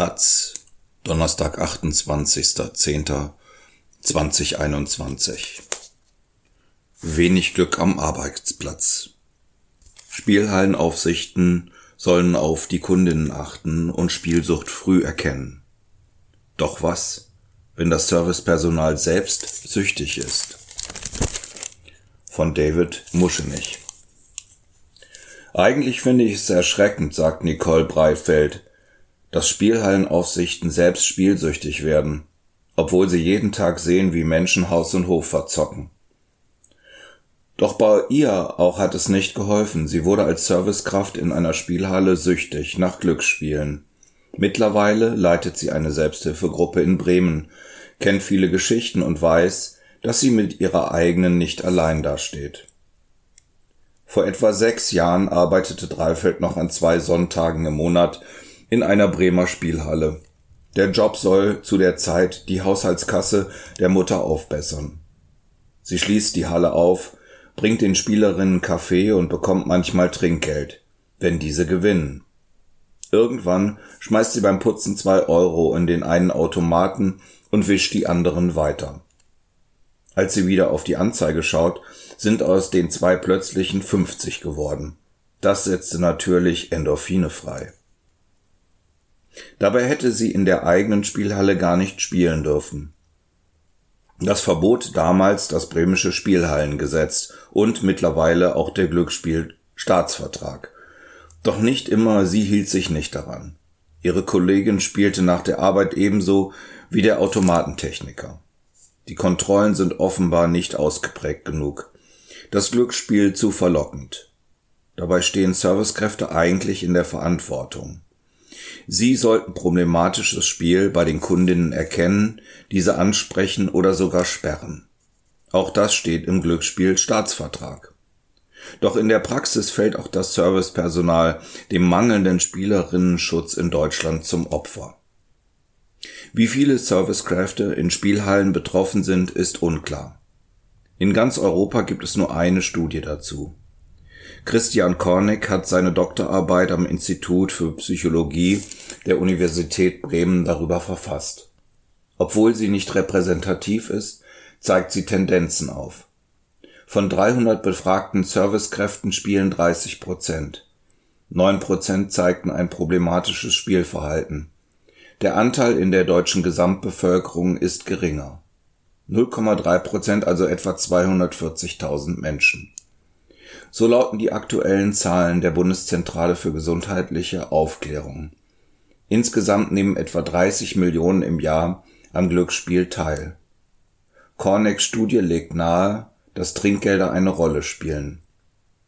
Taz, Donnerstag, 28.10.2021. Wenig Glück am Arbeitsplatz. Spielhallenaufsichten sollen auf die Kundinnen achten und Spielsucht früh erkennen. Doch was, wenn das Servicepersonal selbst süchtig ist? Von David Muschenich. Eigentlich finde ich es erschreckend, sagt Nicole Breitfeld, dass Spielhallenaufsichten selbst spielsüchtig werden, obwohl sie jeden Tag sehen, wie Menschen Haus und Hof verzocken. Doch bei ihr auch hat es nicht geholfen. Sie wurde als Servicekraft in einer Spielhalle süchtig nach Glücksspielen. Mittlerweile leitet sie eine Selbsthilfegruppe in Bremen, kennt viele Geschichten und weiß, dass sie mit ihrer eigenen nicht allein dasteht. Vor etwa sechs Jahren arbeitete Dreifeld noch an zwei Sonntagen im Monat in einer Bremer Spielhalle. Der Job soll zu der Zeit die Haushaltskasse der Mutter aufbessern. Sie schließt die Halle auf, bringt den Spielerinnen Kaffee und bekommt manchmal Trinkgeld, wenn diese gewinnen. Irgendwann schmeißt sie beim Putzen zwei Euro in den einen Automaten und wischt die anderen weiter. Als sie wieder auf die Anzeige schaut, sind aus den zwei plötzlichen 50 geworden. Das setzte natürlich Endorphine frei. Dabei hätte sie in der eigenen Spielhalle gar nicht spielen dürfen. Das verbot damals das bremische Spielhallengesetz und mittlerweile auch der Glücksspiel-Staatsvertrag. Doch nicht immer sie hielt sich nicht daran. Ihre Kollegin spielte nach der Arbeit ebenso wie der Automatentechniker. Die Kontrollen sind offenbar nicht ausgeprägt genug. Das Glücksspiel zu verlockend. Dabei stehen Servicekräfte eigentlich in der Verantwortung. Sie sollten problematisches Spiel bei den Kundinnen erkennen, diese ansprechen oder sogar sperren. Auch das steht im Glücksspiel Staatsvertrag. Doch in der Praxis fällt auch das Servicepersonal dem mangelnden Spielerinnenschutz in Deutschland zum Opfer. Wie viele Servicekräfte in Spielhallen betroffen sind, ist unklar. In ganz Europa gibt es nur eine Studie dazu. Christian Korneck hat seine Doktorarbeit am Institut für Psychologie der Universität Bremen darüber verfasst. Obwohl sie nicht repräsentativ ist, zeigt sie Tendenzen auf. Von 300 befragten Servicekräften spielen 30 Prozent. 9 Prozent zeigten ein problematisches Spielverhalten. Der Anteil in der deutschen Gesamtbevölkerung ist geringer. 0,3 Prozent, also etwa 240.000 Menschen. So lauten die aktuellen Zahlen der Bundeszentrale für gesundheitliche Aufklärung. Insgesamt nehmen etwa 30 Millionen im Jahr am Glücksspiel teil. Cornecks Studie legt nahe, dass Trinkgelder eine Rolle spielen.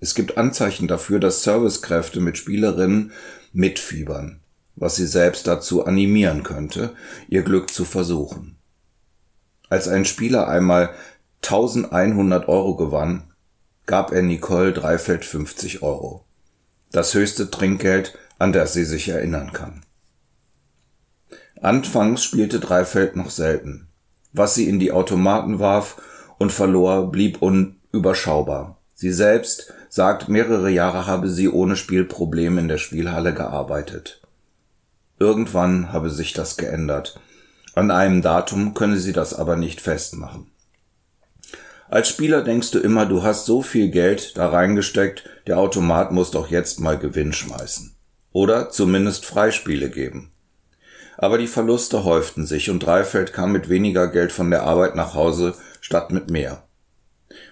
Es gibt Anzeichen dafür, dass Servicekräfte mit Spielerinnen mitfiebern, was sie selbst dazu animieren könnte, ihr Glück zu versuchen. Als ein Spieler einmal 1100 Euro gewann, gab er Nicole Dreifeld 50 Euro. Das höchste Trinkgeld, an das sie sich erinnern kann. Anfangs spielte Dreifeld noch selten. Was sie in die Automaten warf und verlor, blieb unüberschaubar. Sie selbst sagt, mehrere Jahre habe sie ohne Spielproblem in der Spielhalle gearbeitet. Irgendwann habe sich das geändert. An einem Datum könne sie das aber nicht festmachen. Als Spieler denkst du immer, du hast so viel Geld da reingesteckt, der Automat muss doch jetzt mal Gewinn schmeißen. Oder zumindest Freispiele geben. Aber die Verluste häuften sich und Dreifeld kam mit weniger Geld von der Arbeit nach Hause statt mit mehr.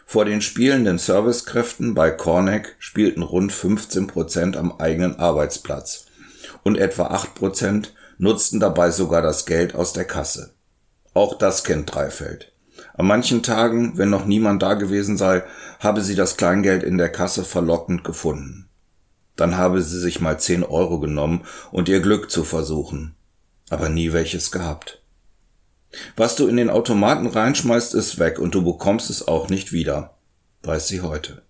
Vor den spielenden Servicekräften bei Corneck spielten rund 15 Prozent am eigenen Arbeitsplatz und etwa 8 Prozent nutzten dabei sogar das Geld aus der Kasse. Auch das kennt Dreifeld. An manchen Tagen, wenn noch niemand da gewesen sei, habe sie das Kleingeld in der Kasse verlockend gefunden. Dann habe sie sich mal zehn Euro genommen und ihr Glück zu versuchen, aber nie welches gehabt. Was du in den Automaten reinschmeißt, ist weg und du bekommst es auch nicht wieder, weiß sie heute.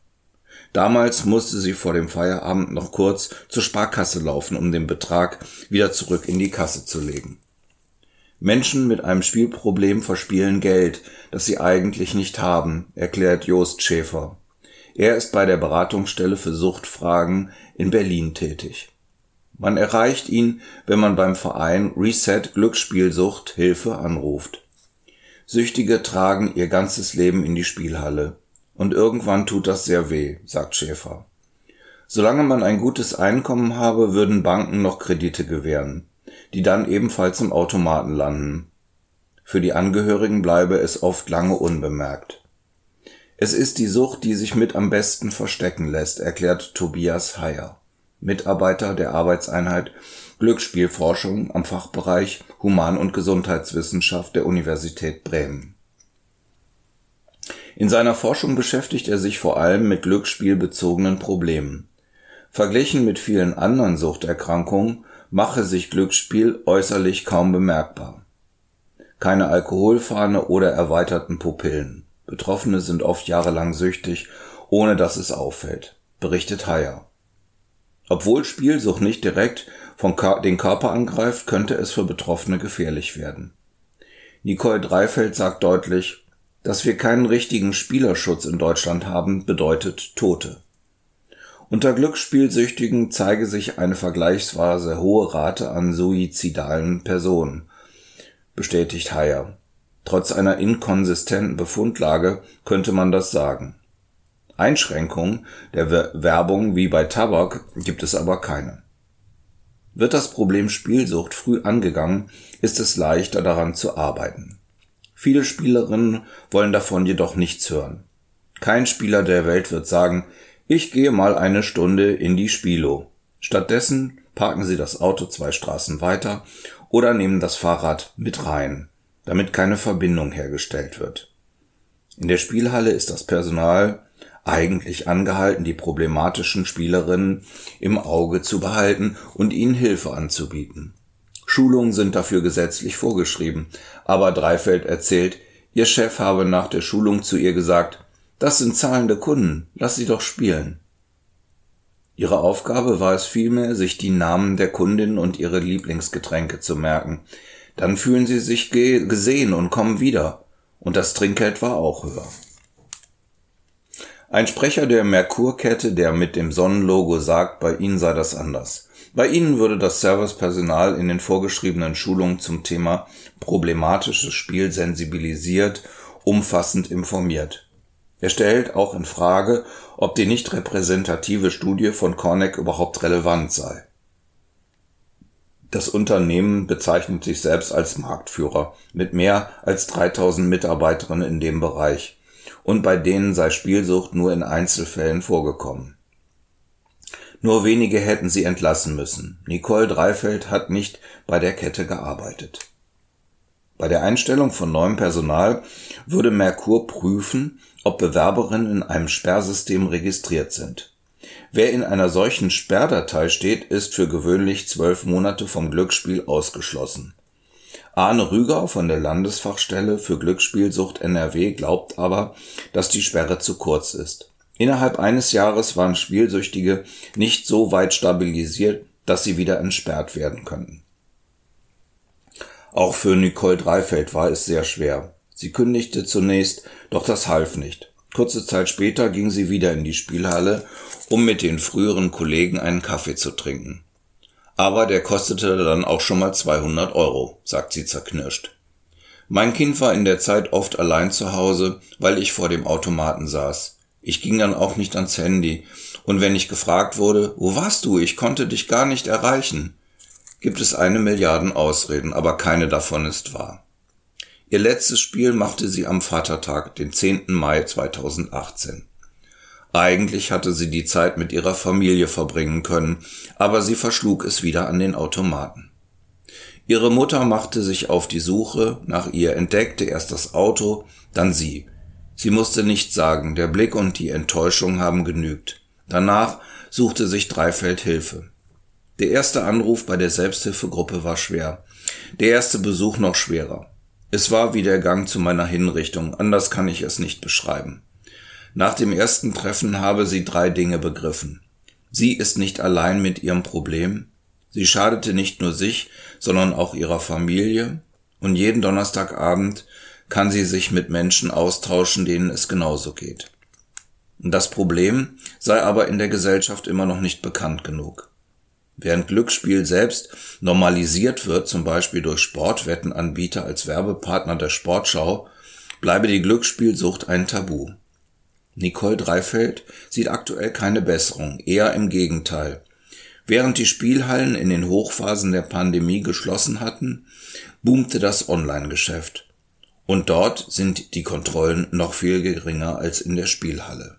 Damals musste sie vor dem Feierabend noch kurz zur Sparkasse laufen, um den Betrag wieder zurück in die Kasse zu legen. Menschen mit einem Spielproblem verspielen Geld, das sie eigentlich nicht haben, erklärt Jost Schäfer. Er ist bei der Beratungsstelle für Suchtfragen in Berlin tätig. Man erreicht ihn, wenn man beim Verein Reset Glücksspielsucht Hilfe anruft. Süchtige tragen ihr ganzes Leben in die Spielhalle. Und irgendwann tut das sehr weh, sagt Schäfer. Solange man ein gutes Einkommen habe, würden Banken noch Kredite gewähren, die dann ebenfalls im Automaten landen. Für die Angehörigen bleibe es oft lange unbemerkt. Es ist die Sucht, die sich mit am besten verstecken lässt, erklärt Tobias Heyer, Mitarbeiter der Arbeitseinheit Glücksspielforschung am Fachbereich Human- und Gesundheitswissenschaft der Universität Bremen. In seiner Forschung beschäftigt er sich vor allem mit glücksspielbezogenen Problemen. Verglichen mit vielen anderen Suchterkrankungen mache sich Glücksspiel äußerlich kaum bemerkbar. Keine Alkoholfahne oder erweiterten Pupillen. Betroffene sind oft jahrelang süchtig, ohne dass es auffällt, berichtet Heyer. Obwohl Spielsucht nicht direkt von den Körper angreift, könnte es für Betroffene gefährlich werden. Nicole Dreifeld sagt deutlich, dass wir keinen richtigen Spielerschutz in Deutschland haben, bedeutet Tote. Unter Glücksspielsüchtigen zeige sich eine vergleichsweise hohe Rate an suizidalen Personen, bestätigt Heyer. Trotz einer inkonsistenten Befundlage könnte man das sagen. Einschränkungen der Werbung wie bei Tabak gibt es aber keine. Wird das Problem Spielsucht früh angegangen, ist es leichter daran zu arbeiten. Viele Spielerinnen wollen davon jedoch nichts hören. Kein Spieler der Welt wird sagen, ich gehe mal eine Stunde in die Spielo. Stattdessen parken sie das Auto zwei Straßen weiter oder nehmen das Fahrrad mit rein damit keine Verbindung hergestellt wird. In der Spielhalle ist das Personal eigentlich angehalten, die problematischen Spielerinnen im Auge zu behalten und ihnen Hilfe anzubieten. Schulungen sind dafür gesetzlich vorgeschrieben, aber Dreifeld erzählt, ihr Chef habe nach der Schulung zu ihr gesagt, das sind zahlende Kunden, lass sie doch spielen. Ihre Aufgabe war es vielmehr, sich die Namen der Kundinnen und ihre Lieblingsgetränke zu merken, dann fühlen sie sich ge gesehen und kommen wieder. Und das Trinkgeld war auch höher. Ein Sprecher der Merkur-Kette, der mit dem Sonnenlogo sagt, bei ihnen sei das anders. Bei ihnen würde das Servicepersonal in den vorgeschriebenen Schulungen zum Thema problematisches Spiel sensibilisiert, umfassend informiert. Er stellt auch in Frage, ob die nicht repräsentative Studie von Corneck überhaupt relevant sei. Das Unternehmen bezeichnet sich selbst als Marktführer mit mehr als 3000 Mitarbeiterinnen in dem Bereich und bei denen sei Spielsucht nur in Einzelfällen vorgekommen. Nur wenige hätten sie entlassen müssen. Nicole Dreifeld hat nicht bei der Kette gearbeitet. Bei der Einstellung von neuem Personal würde Merkur prüfen, ob Bewerberinnen in einem Sperrsystem registriert sind. Wer in einer solchen Sperrdatei steht, ist für gewöhnlich zwölf Monate vom Glücksspiel ausgeschlossen. Arne Rüger von der Landesfachstelle für Glücksspielsucht NRW glaubt aber, dass die Sperre zu kurz ist. Innerhalb eines Jahres waren Spielsüchtige nicht so weit stabilisiert, dass sie wieder entsperrt werden könnten. Auch für Nicole Dreifeld war es sehr schwer. Sie kündigte zunächst, doch das half nicht. Kurze Zeit später ging sie wieder in die Spielhalle, um mit den früheren Kollegen einen Kaffee zu trinken. Aber der kostete dann auch schon mal 200 Euro, sagt sie zerknirscht. Mein Kind war in der Zeit oft allein zu Hause, weil ich vor dem Automaten saß. Ich ging dann auch nicht ans Handy, und wenn ich gefragt wurde, wo warst du, ich konnte dich gar nicht erreichen, gibt es eine Milliarden Ausreden, aber keine davon ist wahr. Ihr letztes Spiel machte sie am Vatertag, den 10. Mai 2018. Eigentlich hatte sie die Zeit mit ihrer Familie verbringen können, aber sie verschlug es wieder an den Automaten. Ihre Mutter machte sich auf die Suche nach ihr, entdeckte erst das Auto, dann sie. Sie musste nichts sagen, der Blick und die Enttäuschung haben genügt. Danach suchte sich Dreifeld Hilfe. Der erste Anruf bei der Selbsthilfegruppe war schwer, der erste Besuch noch schwerer. Es war wie der Gang zu meiner Hinrichtung, anders kann ich es nicht beschreiben. Nach dem ersten Treffen habe sie drei Dinge begriffen. Sie ist nicht allein mit ihrem Problem, sie schadete nicht nur sich, sondern auch ihrer Familie, und jeden Donnerstagabend kann sie sich mit Menschen austauschen, denen es genauso geht. Das Problem sei aber in der Gesellschaft immer noch nicht bekannt genug. Während Glücksspiel selbst normalisiert wird, zum Beispiel durch Sportwettenanbieter als Werbepartner der Sportschau, bleibe die Glücksspielsucht ein Tabu. Nicole Dreifeld sieht aktuell keine Besserung, eher im Gegenteil. Während die Spielhallen in den Hochphasen der Pandemie geschlossen hatten, boomte das Online-Geschäft. Und dort sind die Kontrollen noch viel geringer als in der Spielhalle.